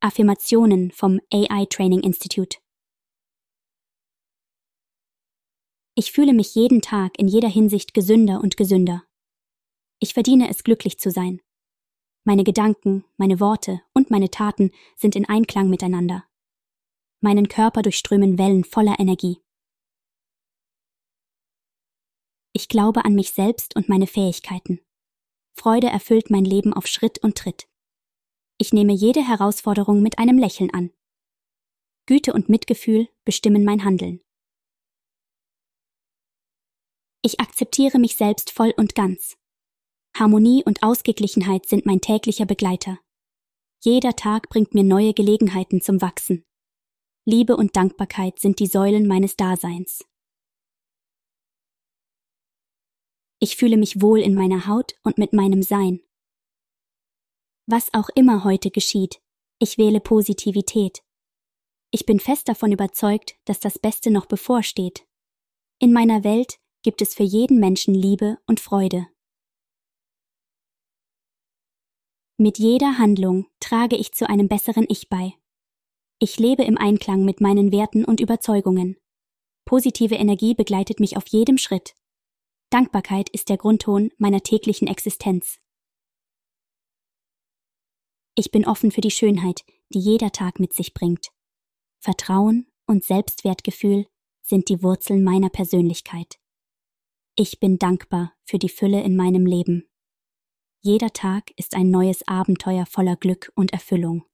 Affirmationen vom AI Training Institute. Ich fühle mich jeden Tag in jeder Hinsicht gesünder und gesünder. Ich verdiene es, glücklich zu sein. Meine Gedanken, meine Worte und meine Taten sind in Einklang miteinander. Meinen Körper durchströmen Wellen voller Energie. Ich glaube an mich selbst und meine Fähigkeiten. Freude erfüllt mein Leben auf Schritt und Tritt. Ich nehme jede Herausforderung mit einem Lächeln an. Güte und Mitgefühl bestimmen mein Handeln. Ich akzeptiere mich selbst voll und ganz. Harmonie und Ausgeglichenheit sind mein täglicher Begleiter. Jeder Tag bringt mir neue Gelegenheiten zum Wachsen. Liebe und Dankbarkeit sind die Säulen meines Daseins. Ich fühle mich wohl in meiner Haut und mit meinem Sein. Was auch immer heute geschieht, ich wähle Positivität. Ich bin fest davon überzeugt, dass das Beste noch bevorsteht. In meiner Welt gibt es für jeden Menschen Liebe und Freude. Mit jeder Handlung trage ich zu einem besseren Ich bei. Ich lebe im Einklang mit meinen Werten und Überzeugungen. Positive Energie begleitet mich auf jedem Schritt. Dankbarkeit ist der Grundton meiner täglichen Existenz. Ich bin offen für die Schönheit, die jeder Tag mit sich bringt. Vertrauen und Selbstwertgefühl sind die Wurzeln meiner Persönlichkeit. Ich bin dankbar für die Fülle in meinem Leben. Jeder Tag ist ein neues Abenteuer voller Glück und Erfüllung.